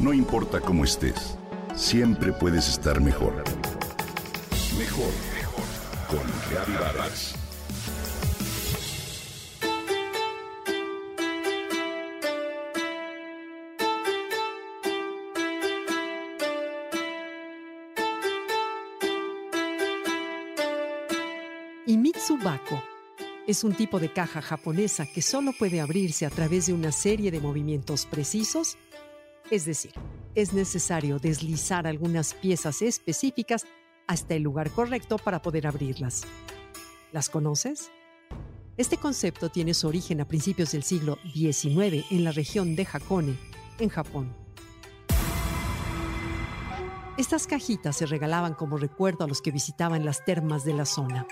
No importa cómo estés, siempre puedes estar mejor. Mejor, mejor. Con Reavivadas. Y Mitsubako es un tipo de caja japonesa que solo puede abrirse a través de una serie de movimientos precisos, es decir, es necesario deslizar algunas piezas específicas hasta el lugar correcto para poder abrirlas. ¿Las conoces? Este concepto tiene su origen a principios del siglo XIX en la región de Hakone, en Japón. Estas cajitas se regalaban como recuerdo a los que visitaban las termas de la zona.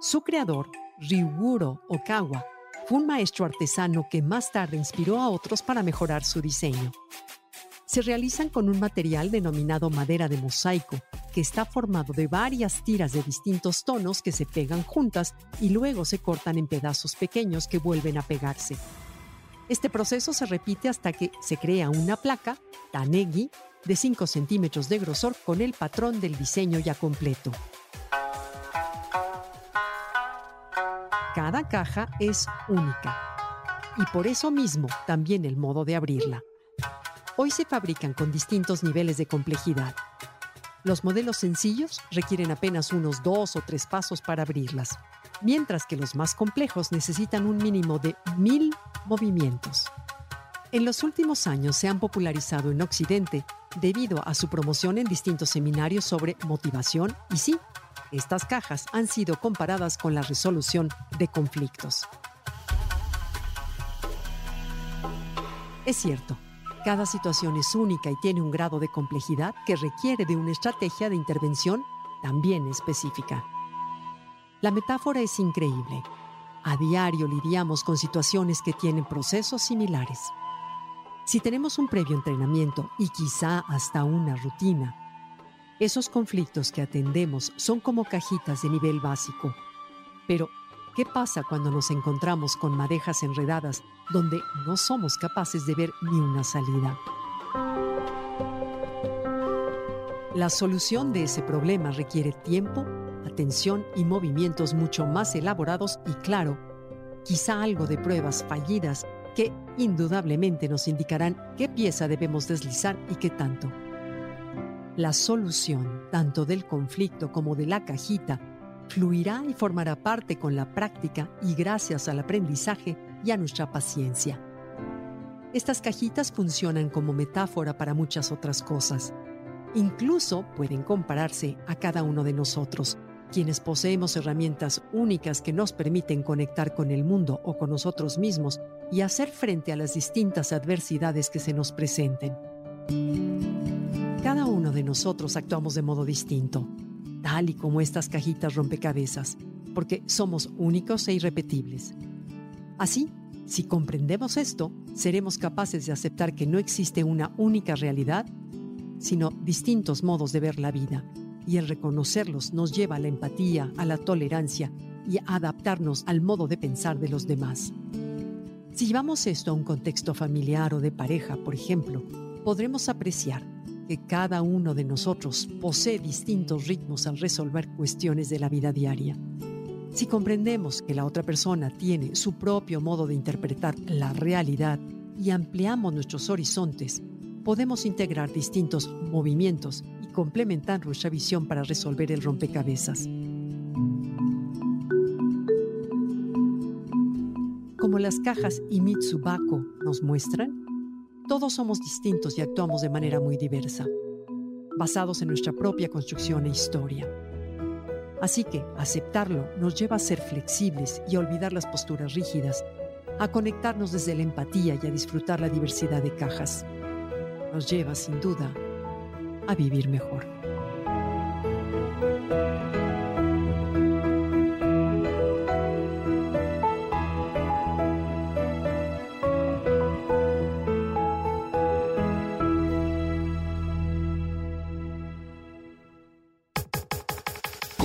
Su creador, Ryuguro Okawa, fue un maestro artesano que más tarde inspiró a otros para mejorar su diseño. Se realizan con un material denominado madera de mosaico, que está formado de varias tiras de distintos tonos que se pegan juntas y luego se cortan en pedazos pequeños que vuelven a pegarse. Este proceso se repite hasta que se crea una placa, tanegi, de 5 centímetros de grosor con el patrón del diseño ya completo. Cada caja es única y por eso mismo también el modo de abrirla. Hoy se fabrican con distintos niveles de complejidad. Los modelos sencillos requieren apenas unos dos o tres pasos para abrirlas, mientras que los más complejos necesitan un mínimo de mil movimientos. En los últimos años se han popularizado en Occidente debido a su promoción en distintos seminarios sobre motivación y sí, estas cajas han sido comparadas con la resolución de conflictos. Es cierto, cada situación es única y tiene un grado de complejidad que requiere de una estrategia de intervención también específica. La metáfora es increíble. A diario lidiamos con situaciones que tienen procesos similares. Si tenemos un previo entrenamiento y quizá hasta una rutina, esos conflictos que atendemos son como cajitas de nivel básico. Pero, ¿qué pasa cuando nos encontramos con madejas enredadas donde no somos capaces de ver ni una salida? La solución de ese problema requiere tiempo, atención y movimientos mucho más elaborados y claro, quizá algo de pruebas fallidas que indudablemente nos indicarán qué pieza debemos deslizar y qué tanto. La solución, tanto del conflicto como de la cajita, fluirá y formará parte con la práctica y gracias al aprendizaje y a nuestra paciencia. Estas cajitas funcionan como metáfora para muchas otras cosas. Incluso pueden compararse a cada uno de nosotros, quienes poseemos herramientas únicas que nos permiten conectar con el mundo o con nosotros mismos y hacer frente a las distintas adversidades que se nos presenten. Cada uno de nosotros actuamos de modo distinto, tal y como estas cajitas rompecabezas, porque somos únicos e irrepetibles. Así, si comprendemos esto, seremos capaces de aceptar que no existe una única realidad, sino distintos modos de ver la vida, y el reconocerlos nos lleva a la empatía, a la tolerancia y a adaptarnos al modo de pensar de los demás. Si llevamos esto a un contexto familiar o de pareja, por ejemplo, podremos apreciar que cada uno de nosotros posee distintos ritmos al resolver cuestiones de la vida diaria. Si comprendemos que la otra persona tiene su propio modo de interpretar la realidad y ampliamos nuestros horizontes, podemos integrar distintos movimientos y complementar nuestra visión para resolver el rompecabezas. Como las cajas y Mitsubako nos muestran, todos somos distintos y actuamos de manera muy diversa, basados en nuestra propia construcción e historia. Así que aceptarlo nos lleva a ser flexibles y a olvidar las posturas rígidas, a conectarnos desde la empatía y a disfrutar la diversidad de cajas. Nos lleva, sin duda, a vivir mejor.